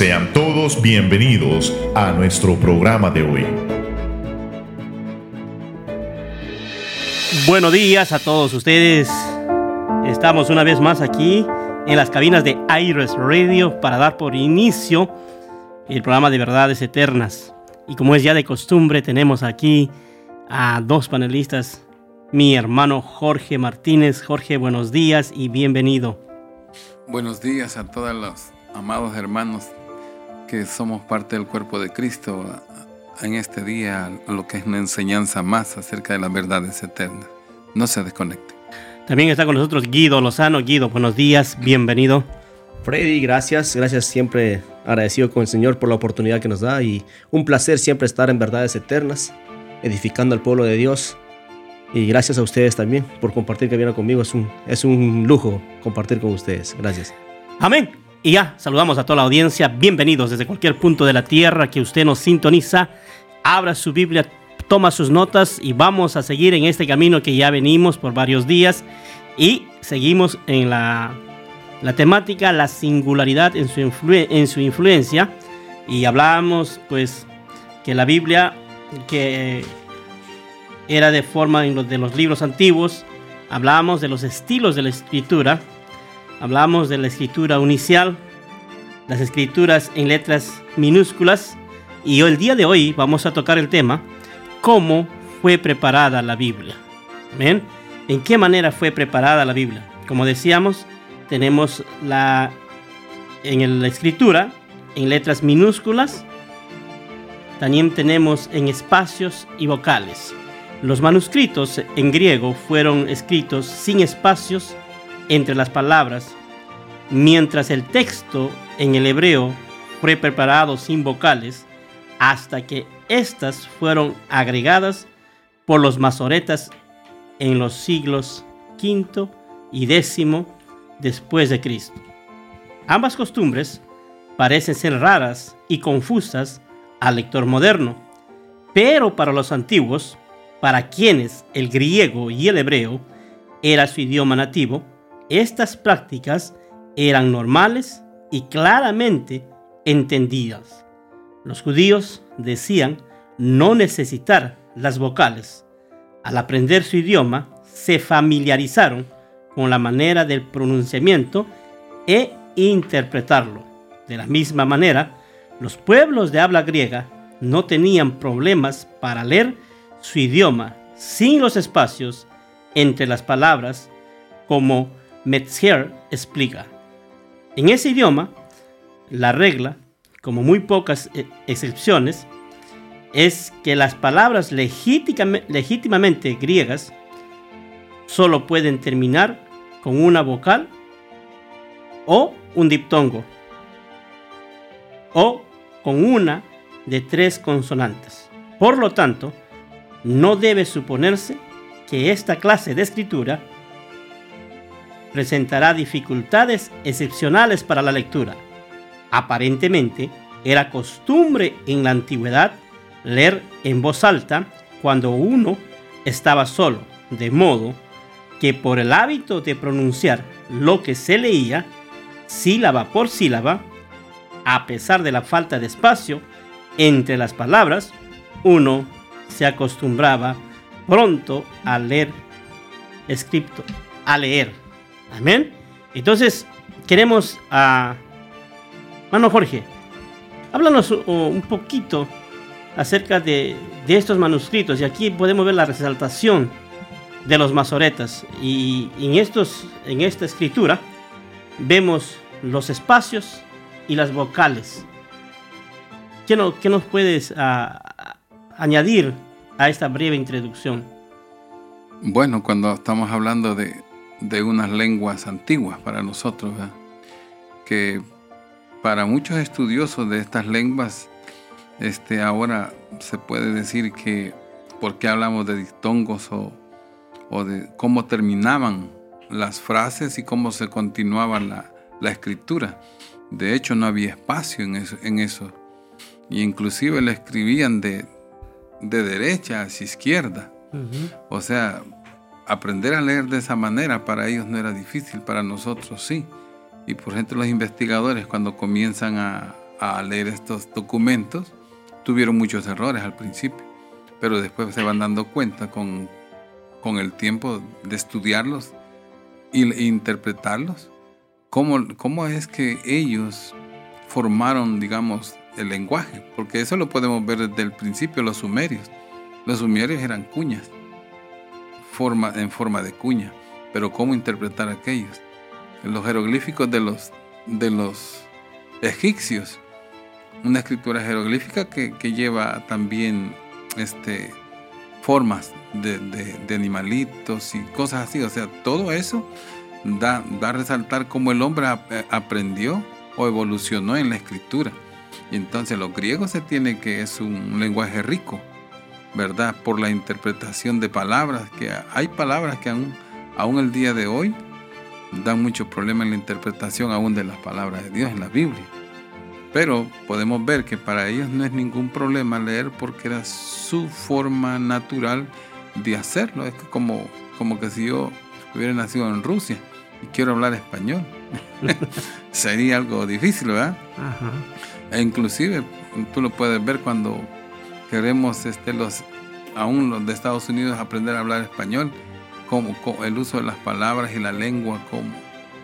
Sean todos bienvenidos a nuestro programa de hoy. Buenos días a todos ustedes. Estamos una vez más aquí en las cabinas de Iris Radio para dar por inicio el programa de verdades eternas. Y como es ya de costumbre, tenemos aquí a dos panelistas, mi hermano Jorge Martínez. Jorge, buenos días y bienvenido. Buenos días a todos los amados hermanos que somos parte del cuerpo de Cristo en este día, lo que es una enseñanza más acerca de las verdades eternas. No se desconecte. También está con nosotros Guido Lozano. Guido, buenos días, bienvenido. Freddy, gracias, gracias siempre agradecido con el Señor por la oportunidad que nos da y un placer siempre estar en verdades eternas, edificando al pueblo de Dios. Y gracias a ustedes también por compartir que vienen conmigo. Es un, es un lujo compartir con ustedes. Gracias. Amén. Y ya, saludamos a toda la audiencia. Bienvenidos desde cualquier punto de la tierra que usted nos sintoniza. Abra su Biblia, toma sus notas y vamos a seguir en este camino que ya venimos por varios días. Y seguimos en la la temática, la singularidad en su, en su influencia. Y hablábamos pues que la Biblia, que era de forma de los libros antiguos, hablábamos de los estilos de la escritura, hablábamos de la escritura unicial, las escrituras en letras minúsculas, y el día de hoy vamos a tocar el tema, cómo fue preparada la Biblia. ¿Ven? ¿En qué manera fue preparada la Biblia? Como decíamos, tenemos la en la escritura en letras minúsculas. También tenemos en espacios y vocales. Los manuscritos en griego fueron escritos sin espacios entre las palabras, mientras el texto en el hebreo fue preparado sin vocales hasta que éstas fueron agregadas por los masoretas en los siglos V y X después de Cristo. Ambas costumbres parecen ser raras y confusas al lector moderno, pero para los antiguos, para quienes el griego y el hebreo era su idioma nativo, estas prácticas eran normales y claramente entendidas. Los judíos decían no necesitar las vocales. Al aprender su idioma, se familiarizaron con la manera del pronunciamiento e interpretarlo. De la misma manera, los pueblos de habla griega no tenían problemas para leer su idioma sin los espacios entre las palabras, como Metzger explica. En ese idioma, la regla, como muy pocas eh, excepciones, es que las palabras legítimamente griegas solo pueden terminar con una vocal o un diptongo o con una de tres consonantes. Por lo tanto, no debe suponerse que esta clase de escritura presentará dificultades excepcionales para la lectura. Aparentemente, era costumbre en la antigüedad leer en voz alta cuando uno estaba solo, de modo que por el hábito de pronunciar lo que se leía, sílaba por sílaba, a pesar de la falta de espacio entre las palabras, uno se acostumbraba pronto a leer escrito, a leer. Amén. Entonces, queremos a... Mano Jorge, háblanos un poquito acerca de, de estos manuscritos y aquí podemos ver la resaltación de los masoretas. Y en, estos, en esta escritura vemos los espacios y las vocales. ¿Qué, no, qué nos puedes añadir a esta breve introducción? Bueno, cuando estamos hablando de, de unas lenguas antiguas para nosotros, que para muchos estudiosos de estas lenguas, este, ahora se puede decir que, porque hablamos de dictongos o, o de cómo terminaban las frases y cómo se continuaba la, escritura. De hecho, no había espacio en eso. En eso. Y inclusive le escribían de, de derecha hacia izquierda. O sea, aprender a leer de esa manera para ellos no era difícil, para nosotros sí. Y por ejemplo los investigadores cuando comienzan a, leer estos documentos, tuvieron muchos errores al principio, pero después se van dando cuenta con, con el tiempo de estudiarlos e interpretarlos, cómo, cómo es que ellos formaron, digamos, el lenguaje, porque eso lo podemos ver desde el principio, los sumerios. Los sumerios eran cuñas, en forma de cuña, pero cómo interpretar aquellos. Los jeroglíficos de los, de los egipcios, una escritura jeroglífica que, lleva también este, formas de, animalitos y cosas así. O sea, todo eso da, da a resaltar cómo el hombre aprendió o evolucionó en la escritura. Y entonces los griegos se tiene que es un lenguaje rico, ¿verdad? Por la interpretación de palabras, que hay palabras que aún, aún el día de hoy dan mucho problema en la interpretación aún de las palabras de Dios en la Biblia. Pero podemos ver que para ellos no es ningún problema leer porque era su forma natural de hacerlo. Es como, como que si yo hubiera nacido en Rusia y quiero hablar español, sería algo difícil, ¿verdad? E inclusive tú lo puedes ver cuando queremos este, los, aún los de Estados Unidos aprender a hablar español, como, el uso de las palabras y la lengua, como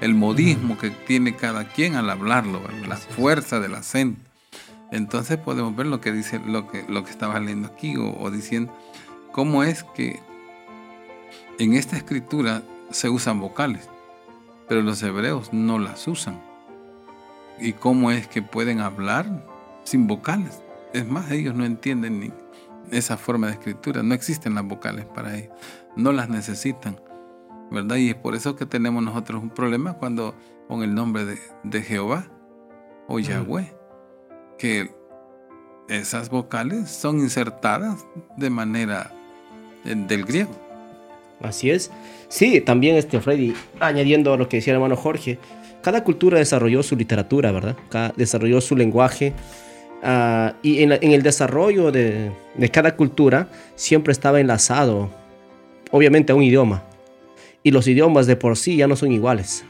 el modismo que tiene cada quien al hablarlo, la fuerza del acento. Entonces podemos ver lo que dice lo que, lo que estaba leyendo aquí o, o diciendo cómo es que en esta escritura se usan vocales, pero los hebreos no las usan. ¿Y cómo es que pueden hablar sin vocales? Es más, ellos no entienden ni esa forma de escritura, no existen las vocales para ellos, no las necesitan. ¿verdad? Y es por eso que tenemos nosotros un problema cuando con el nombre de, Jehová o Yahweh, que esas vocales son insertadas de manera eh, del griego. Así es. Sí, también este Freddy, añadiendo a lo que decía el hermano Jorge, cada cultura desarrolló su literatura, ¿verdad? desarrolló su lenguaje. Ah, y en, en, el desarrollo de, de cada cultura siempre estaba enlazado, obviamente, a un idioma y los idiomas de por sí ya no son iguales.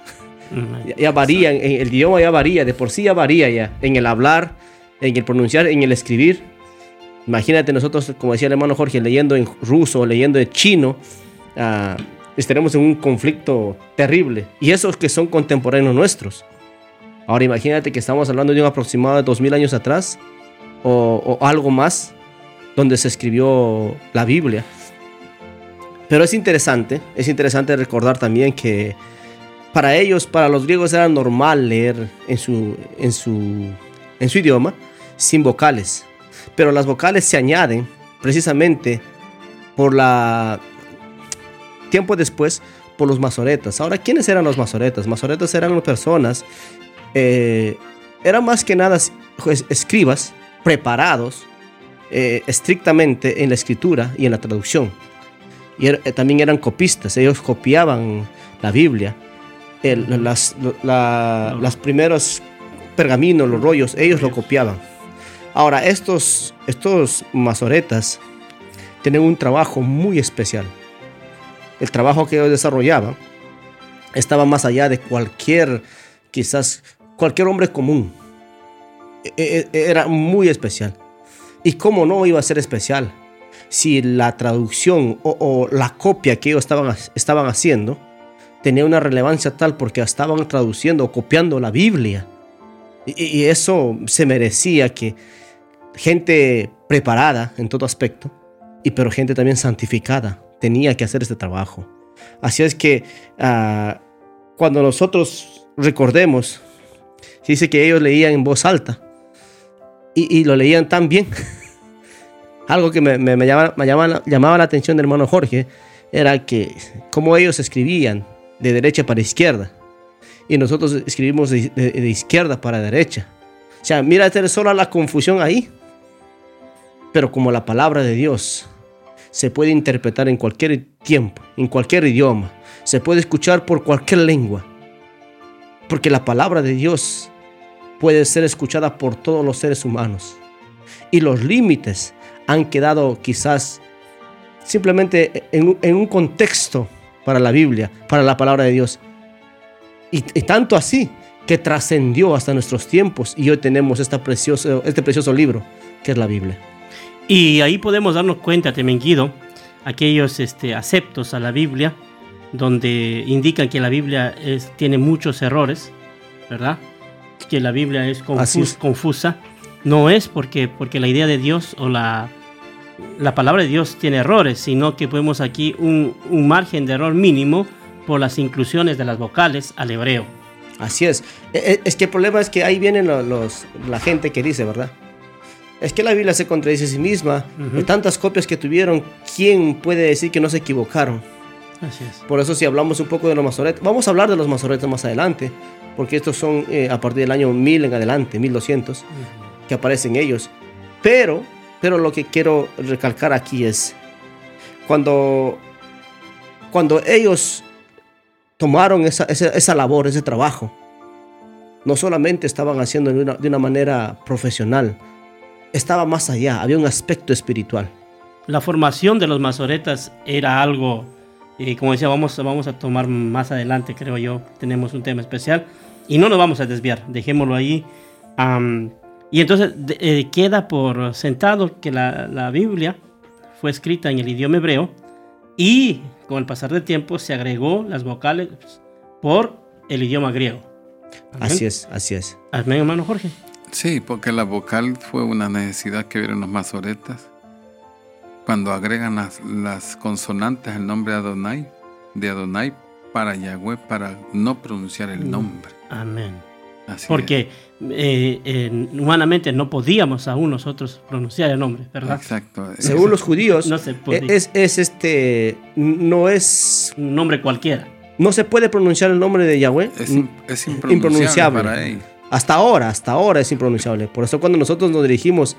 ya, varían, el idioma ya varía, de por sí ya varía ya, en el hablar, en el pronunciar, en el escribir. Imagínate nosotros, como decía el hermano Jorge, leyendo en ruso, leyendo en chino, uh, estaremos en un conflicto terrible. Y esos que son contemporáneos nuestros. Ahora imagínate que estamos hablando de un aproximado de 2000 años atrás o, o algo más, donde se escribió la Biblia. Pero es interesante, es interesante recordar también que para ellos, para los griegos era normal leer en su, en su, en su idioma sin vocales. Pero las vocales se añaden precisamente por la... Tiempo después, por los masoretas. Ahora, ¿quiénes eran los masoretas? Masoretas eran personas, eh, eran más que nada pues, escribas preparados eh, estrictamente en la escritura y en la traducción y er, eh, también eran copistas, ellos copiaban la Biblia, las, los primeros pergaminos, los rollos, ellos lo copiaban. Ahora, estos, estos masoretas tienen un trabajo muy especial. El trabajo que ellos desarrollaban estaba más allá de cualquier, quizás, cualquier hombre común. E, e, e, era muy especial. ¿Y cómo no iba a ser especial? si la traducción o, la copia que ellos estaban, estaban haciendo tenía una relevancia tal porque estaban traduciendo o copiando la Biblia. Y, eso se merecía que gente preparada en todo aspecto, y pero gente también santificada, tenía que hacer este trabajo. Así es que ah, cuando nosotros recordemos, dice que ellos leían en voz alta y, y lo leían tan bien algo que me, me, llamaba, la atención del hermano Jorge era que como ellos escribían de derecha para izquierda y nosotros escribimos de, izquierda para derecha. O sea, mira, solo la confusión ahí. Pero como la palabra de Dios se puede interpretar en cualquier tiempo, en cualquier idioma, se puede escuchar por cualquier lengua. Porque la palabra de Dios puede ser escuchada por todos los seres humanos. Y los límites han quedado quizás simplemente en, un contexto para la Biblia, para la palabra de Dios. Y, tanto así que trascendió hasta nuestros tiempos y hoy tenemos este precioso libro que es la Biblia. Y ahí podemos darnos cuenta, Temenguido, aquellos este, aceptos a la Biblia, donde indican que la Biblia es, tiene muchos errores, ¿verdad? Que la Biblia es, confus, es. confusa. No es porque, porque la idea de Dios o la, la palabra de Dios tiene errores, sino que podemos aquí un, un margen de error mínimo por las inclusiones de las vocales al hebreo. Así es. E, e, es que el problema es que ahí vienen los, los, la gente que dice, ¿verdad? Es que la Biblia se contradice a sí misma. Uh -huh. De tantas copias que tuvieron, ¿quién puede decir que no se equivocaron? Así es. Por eso si hablamos un poco de los masoretas, vamos a hablar de los masoretas más adelante, porque estos son eh, a partir del año 1000 en adelante, 1200, uh -huh. que aparecen ellos. Pero, pero lo que quiero recalcar aquí es, cuando, cuando ellos tomaron esa, esa, esa labor, ese trabajo, no solamente estaban haciendo de una, de una manera profesional, estaba más allá, había un aspecto espiritual. La formación de los masoretas era algo, eh, como decía, vamos, vamos a tomar más adelante, creo yo, tenemos un tema especial y no nos vamos a desviar, dejémoslo ahí. Um, y entonces de, eh, queda por sentado que la, la, Biblia fue escrita en el idioma hebreo y con el pasar del tiempo se agregó las vocales por el idioma griego. ¿Amén? Así es, así es. Amén, hermano Jorge. Sí, porque la vocal fue una necesidad que vieron los masoretas. Cuando agregan las, las consonantes al nombre de Adonai, de Adonai para Yahweh, para no pronunciar el nombre. Amén. Así porque eh, eh, humanamente no podíamos aún nosotros pronunciar el nombre, ¿verdad? Exacto. Según los judíos, no se es, es, este, no es un nombre cualquiera. No se puede pronunciar el nombre de Yahweh. Es, es impronunciable, impronunciable. para él. Hasta ahora, hasta ahora es impronunciable. Por eso cuando nosotros nos dirigimos,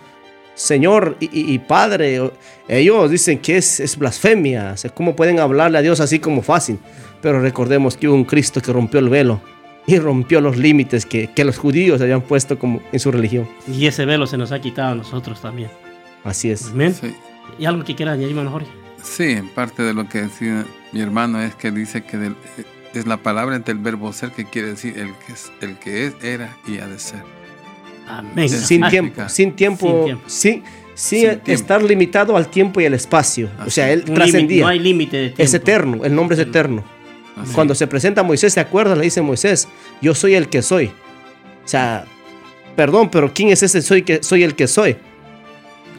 Señor y, y, y Padre, ellos dicen que es, es blasfemia. O sea, ¿Cómo pueden hablarle a Dios así como fácil? Pero recordemos que hubo un Cristo que rompió el velo y rompió los límites que, que los judíos habían puesto como en su religión. Y ese velo se nos ha quitado a nosotros también. Así es. Amén. Sí. ¿Y algo que quiera añadir, hermano Jorge? Sí, en parte de lo que decía mi hermano es que dice que del, es la palabra entre el verbo ser que quiere decir el que es, el que es era y ha de ser. Amén. Sin tiempo, sin tiempo, sin, tiempo. sin, sin, sin estar tiempo. limitado al tiempo y al espacio. Así. O sea, él trascendía. No hay límite de tiempo. Es eterno, el nombre es eterno. Así. Cuando se presenta a Moisés, ¿se acuerda? Le dice Moisés, yo soy el que soy. O sea, perdón, pero ¿quién es ese soy que soy el que soy?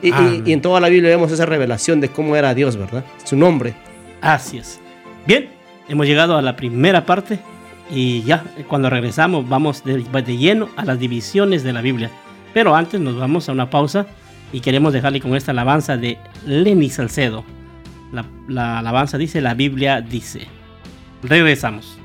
Y, y, y en toda la Biblia vemos esa revelación de cómo era Dios, ¿verdad? Su nombre. Así es. Bien, hemos llegado a la primera parte y ya cuando regresamos vamos de, lleno a las divisiones de la Biblia. Pero antes nos vamos a una pausa y queremos dejarle con esta alabanza de Lenny Salcedo. La, la alabanza dice, la Biblia dice. Regresamos.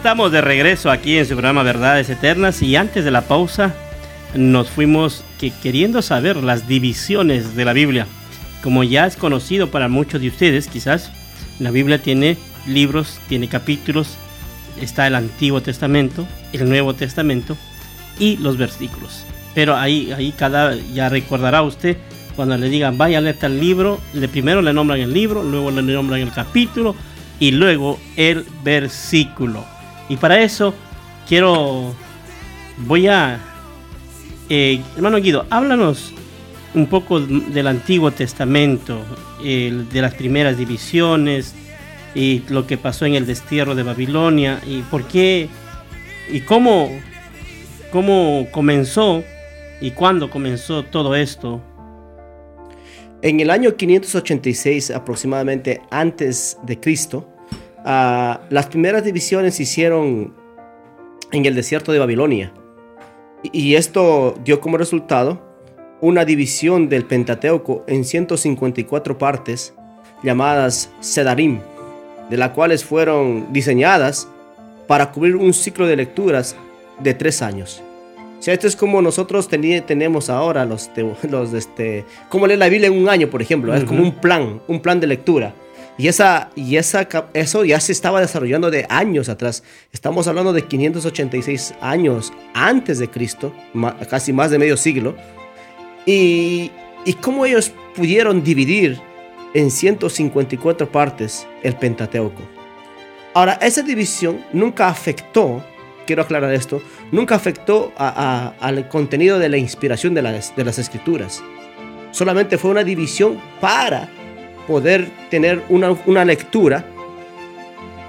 Estamos de regreso aquí en su programa Verdades Eternas y antes de la pausa nos fuimos que queriendo saber las divisiones de la Biblia. Como ya es conocido para muchos de ustedes, quizás la Biblia tiene libros, tiene capítulos, está el Antiguo Testamento, el Nuevo Testamento y los versículos. Pero ahí, ahí cada, ya recordará usted cuando le digan vaya a leer tal libro, le primero le nombran el libro, luego le nombran el capítulo y luego el versículo. Y para eso quiero, voy a, eh, hermano Guido, háblanos un poco del Antiguo Testamento, de las primeras divisiones y lo que pasó en el destierro de Babilonia y por qué y cómo, cómo comenzó y cuándo comenzó todo esto. En el año 586 aproximadamente antes de Cristo, ah, las primeras divisiones se hicieron en el desierto de Babilonia. Y, esto dio como resultado una división del Pentateuco en 154 partes llamadas Sedarim, de las cuales fueron diseñadas para cubrir un ciclo de lecturas de tres años. O sea, esto es como nosotros tenemos ahora los, los este, como leer la Biblia en un año, por ejemplo, es como un plan, un plan de lectura. Y, esa, y esa, eso ya se estaba desarrollando de años atrás. Estamos hablando de 586 años antes de Cristo, casi más de medio siglo. Y, y cómo ellos pudieron dividir en 154 partes el Pentateuco. Ahora, esa división nunca afectó, quiero aclarar esto, nunca afectó al contenido de la inspiración de las escrituras. Solamente fue una división para poder tener una, una lectura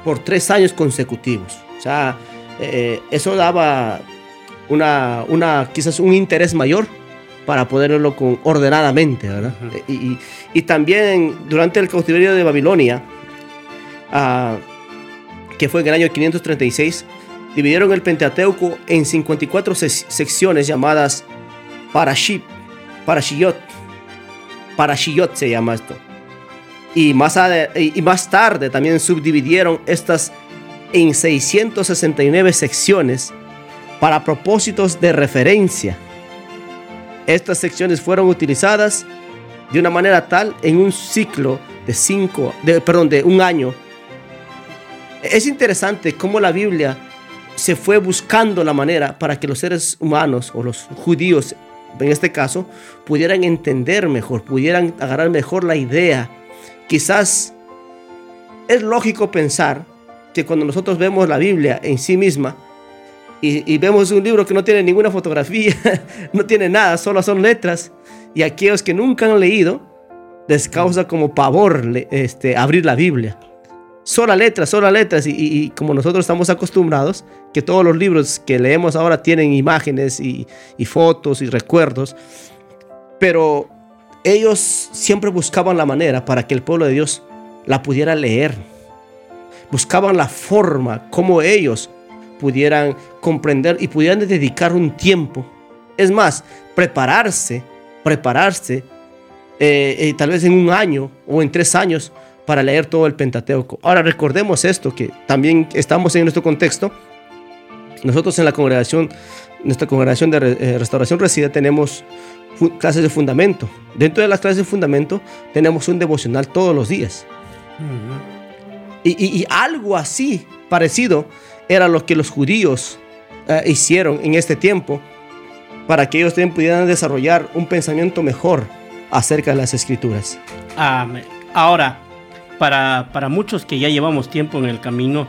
por tres años consecutivos. O sea, eh, eso daba una, una, quizás un interés mayor para poderlo con, ordenadamente, ¿verdad? Y, y- y también durante el cautiverio de Babilonia, ah, que fue en el año 536, dividieron el Pentateuco en 54 sec- secciones llamadas Paraship, Parashiyot. Parashiyot se llama esto. Y más, y más tarde también subdividieron estas en 669 secciones para propósitos de referencia. Estas secciones fueron utilizadas de una manera tal en un ciclo de cinco, de, perdón, de un año. Es interesante cómo la Biblia se fue buscando la manera para que los seres humanos o los judíos, en este caso, pudieran entender mejor, pudieran agarrar mejor la idea. Quizás es lógico pensar que cuando nosotros vemos la Biblia en sí misma y, vemos un libro que no tiene ninguna fotografía, no tiene nada, solo son letras, y aquellos que nunca han leído, les causa como pavor este, abrir la Biblia. Sola letras, sola letras, y, y- como nosotros estamos acostumbrados, que todos los libros que leemos ahora tienen imágenes y fotos y recuerdos, pero ellos siempre buscaban la manera para que el pueblo de Dios la pudiera leer. Buscaban la forma como ellos pudieran comprender y pudieran dedicar un tiempo. Es más, prepararse, prepararse, eh, eh, tal vez en un año o en tres años para leer todo el Pentateuco. Ahora recordemos esto, que también estamos en nuestro contexto. Nosotros en la congregación, nuestra congregación de eh, restauración reside, tenemos clases de fundamento. Dentro de las clases de fundamento tenemos un devocional todos los días. Y, y- y algo así parecido era lo que los judíos eh, hicieron en este tiempo para que ellos también pudieran desarrollar un pensamiento mejor acerca de las escrituras. Amén. Ahora, para, para muchos que ya llevamos tiempo en el camino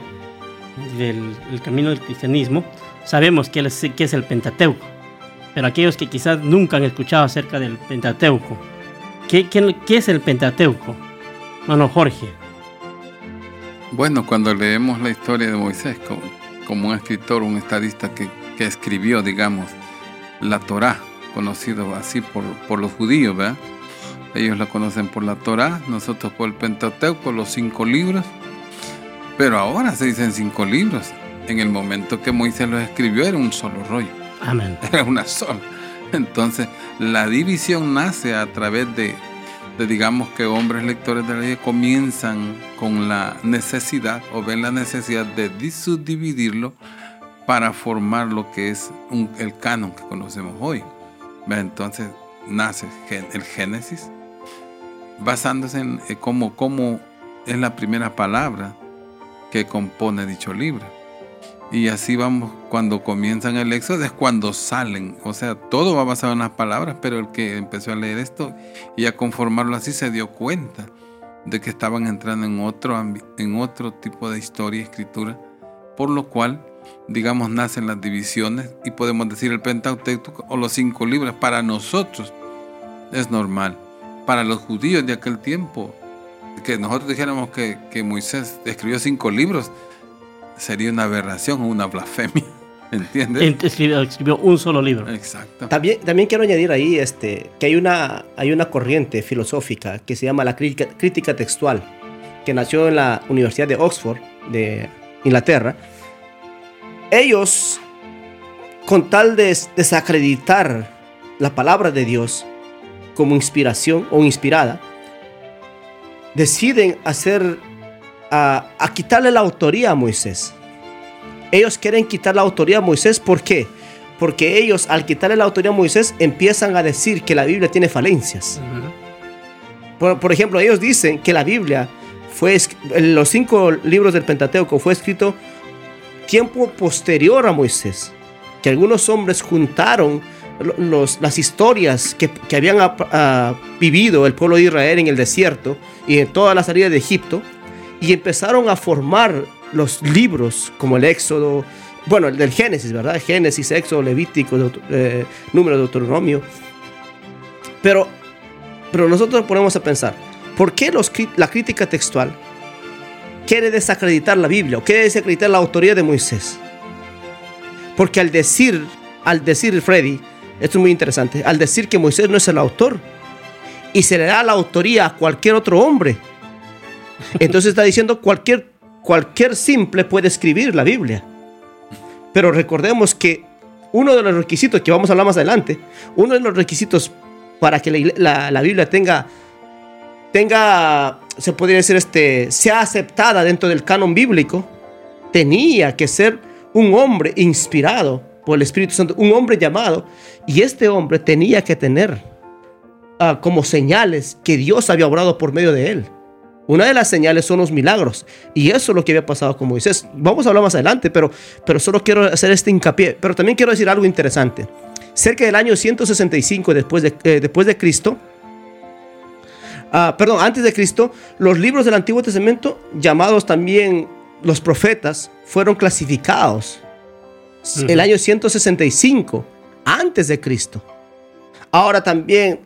del el camino del cristianismo, sabemos que es, que es el Pentateuco. Pero aquellos que quizás nunca han escuchado acerca del Pentateuco, ¿qué, es el Pentateuco? Mano Jorge. Bueno, cuando leemos la historia de Moisés como, un escritor, un estadista que, escribió, digamos, la Torá, conocido así por, por los judíos, ¿verdad? Ellos la conocen por la Torá, nosotros por el Pentateuco, los cinco libros. Pero ahora se dicen cinco libros. En el momento que Moisés los escribió era un solo rollo. Era una sola. Entonces, la división nace a través de, digamos que hombres lectores de la ley comienzan con la necesidad o ven la necesidad de subdividirlo para formar lo que es el canon que conocemos hoy. Entonces nace el Génesis, basándose en cómo, cómo es la primera palabra que compone dicho libro. Y así vamos, cuando comienzan el éxodo es cuando salen. O sea, todo va basado en las palabras, pero el que empezó a leer esto y a conformarlo así se dio cuenta de que estaban entrando en otro, en otro tipo de historia y escritura, por lo cual, digamos, nacen las divisiones y podemos decir el Pentateuco o los cinco libros. Para nosotros es normal. Para los judíos de aquel tiempo, que nosotros dijéramos que, que Moisés escribió cinco libros, sería una aberración o una blasfemia. ¿Entiendes? Escribió, escribió, un solo libro. Exacto. También, también quiero añadir ahí este, que hay una, hay una corriente filosófica que se llama la crítica, crítica textual, que nació en la Universidad de Oxford, de Inglaterra. Ellos, con tal de desacreditar la palabra de Dios como inspiración o inspirada, deciden hacer a, a, quitarle la autoría a Moisés. Ellos quieren quitar la autoría a Moisés, ¿por qué? Porque ellos al quitarle la autoría a Moisés empiezan a decir que la Biblia tiene falencias. Uh -huh. por, por, ejemplo, ellos dicen que la Biblia fue, los cinco libros del Pentateuco fue escrito tiempo posterior a Moisés. Que algunos hombres juntaron los, las historias que, que habían a, a, vivido el pueblo de Israel en el desierto y en toda la salida de Egipto y empezaron a formar los libros como el Éxodo, bueno, el del Génesis, ¿verdad? Génesis, Éxodo, Levítico, eh, Número de Deuteronomio. Pero, pero nosotros ponemos a pensar, ¿por qué los, la crítica textual quiere desacreditar la Biblia o quiere desacreditar la autoría de Moisés? Porque al decir, al decir Freddy, esto es muy interesante, al decir que Moisés no es el autor y se le da la autoría a cualquier otro hombre, entonces está diciendo cualquier, cualquier simple puede escribir la Biblia. Pero recordemos que uno de los requisitos que vamos a hablar más adelante, uno de los requisitos para que la, la, Biblia tenga, tenga, se podría decir, este, sea aceptada dentro del canon bíblico, tenía que ser un hombre inspirado por el Espíritu Santo, un hombre llamado, y este hombre tenía que tener uh, como señales que Dios había obrado por medio de él. Una de las señales son los milagros. Y eso es lo que había pasado con Moisés. Vamos a hablar más adelante, pero, pero solo quiero hacer este hincapié. Pero también quiero decir algo interesante. Cerca del año 165 después de, eh, después de Cristo, uh, perdón, antes de Cristo, los libros del Antiguo Testamento, llamados también los profetas, fueron clasificados. Uh -huh. El año 165, antes de Cristo. Ahora también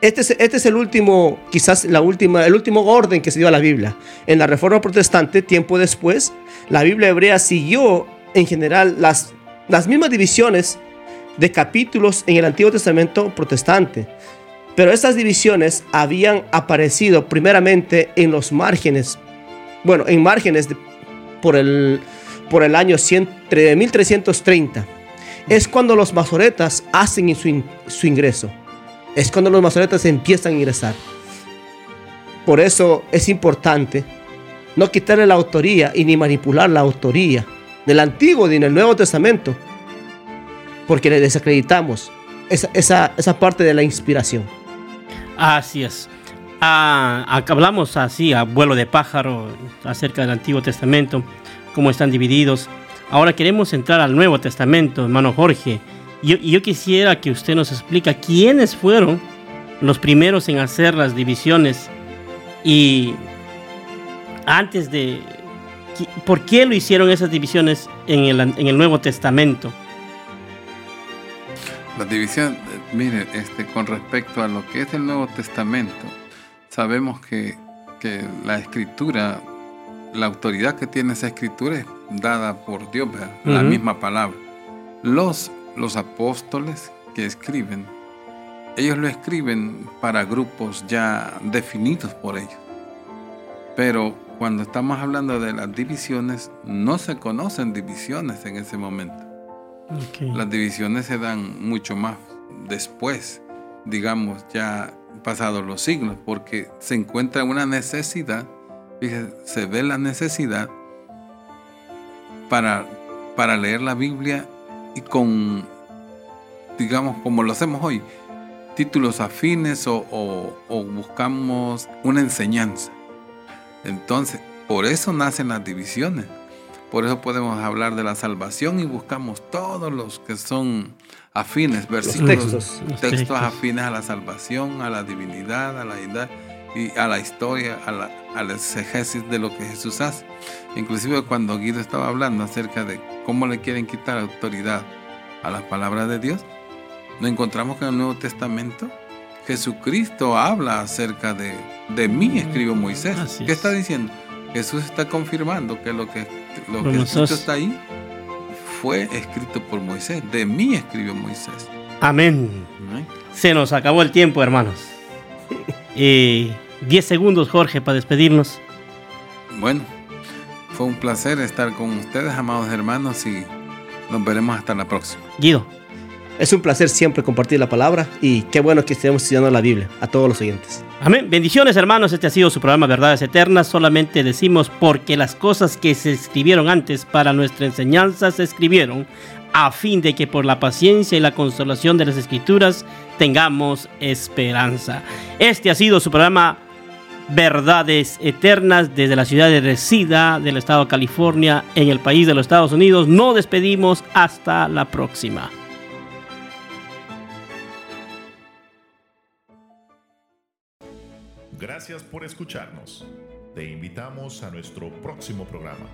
este es, este es, el último, quizás la última, el último orden que se dio a la Biblia. En la Reforma Protestante, tiempo después, la Biblia hebrea siguió en general las, las mismas divisiones de capítulos en el Antiguo Testamento protestante. Pero estas divisiones habían aparecido primeramente en los márgenes, bueno, en márgenes de, por, el, por el año 100, 1330. Es cuando los masoretas hacen su ingreso es cuando los masoretas empiezan a ingresar. Por eso es importante no quitarle la autoría y ni manipular la autoría del Antiguo ni del Nuevo Testamento, porque le desacreditamos esa, esa, esa parte de la inspiración. Así es. Ah, hablamos así a vuelo de pájaro acerca del Antiguo Testamento, cómo están divididos. Ahora queremos entrar al Nuevo Testamento, hermano Jorge. Yo, yo quisiera que usted nos explique quiénes fueron los primeros en hacer las divisiones y antes de... ¿Por qué lo hicieron esas divisiones en el, en el Nuevo Testamento? La división, mire, este, con respecto a lo que es el Nuevo Testamento, sabemos que, que la escritura, la autoridad que tiene esa escritura es dada por Dios, ¿verdad? la misma palabra. Los, los apóstoles que escriben, ellos lo escriben para grupos ya definidos por ellos. Pero cuando estamos hablando de las divisiones, no se conocen divisiones en ese momento. Las divisiones se dan mucho más después, digamos, ya pasados los siglos, porque se encuentra una necesidad, fíjese, se ve la necesidad para, para leer la Biblia y con, digamos, como lo hacemos hoy, títulos afines o, o- o buscamos una enseñanza. Entonces, por eso nacen las divisiones. Por eso podemos hablar de la salvación y buscamos todos los que son afines, versículos, textos. Los textos textos. afines a la salvación, a la divinidad, a la deidad y a la historia, a la, al exégesis de lo que Jesús hace. Inclusive cuando Guido estaba hablando acerca de cómo le quieren quitar autoridad a las palabras de Dios, nos encontramos que en el Nuevo Testamento Jesucristo habla acerca de, de mí, escribió Moisés. Así ¿Qué es. está diciendo? Jesús está confirmando que lo que, lo que escrito está ahí fue escrito por Moisés. De mí escribió Moisés. Amén. ¿no? Se nos acabó el tiempo, hermanos. Eh, 10 segundos, Jorge, para despedirnos. Bueno, fue un placer estar con ustedes, amados hermanos, y nos veremos hasta la próxima. Guido. Es un placer siempre compartir la palabra y qué bueno que estemos estudiando la Biblia a todos los oyentes. Amén. Bendiciones, hermanos. Este ha sido su programa Verdades Eternas. Solamente decimos porque las cosas que se escribieron antes para nuestra enseñanza se escribieron a fin de que por la paciencia y la consolación de las escrituras tengamos esperanza. Este ha sido su programa Verdades Eternas desde la ciudad de Resida del estado de California en el país de los Estados Unidos. Nos despedimos hasta la próxima. Gracias por escucharnos. Te invitamos a nuestro próximo programa.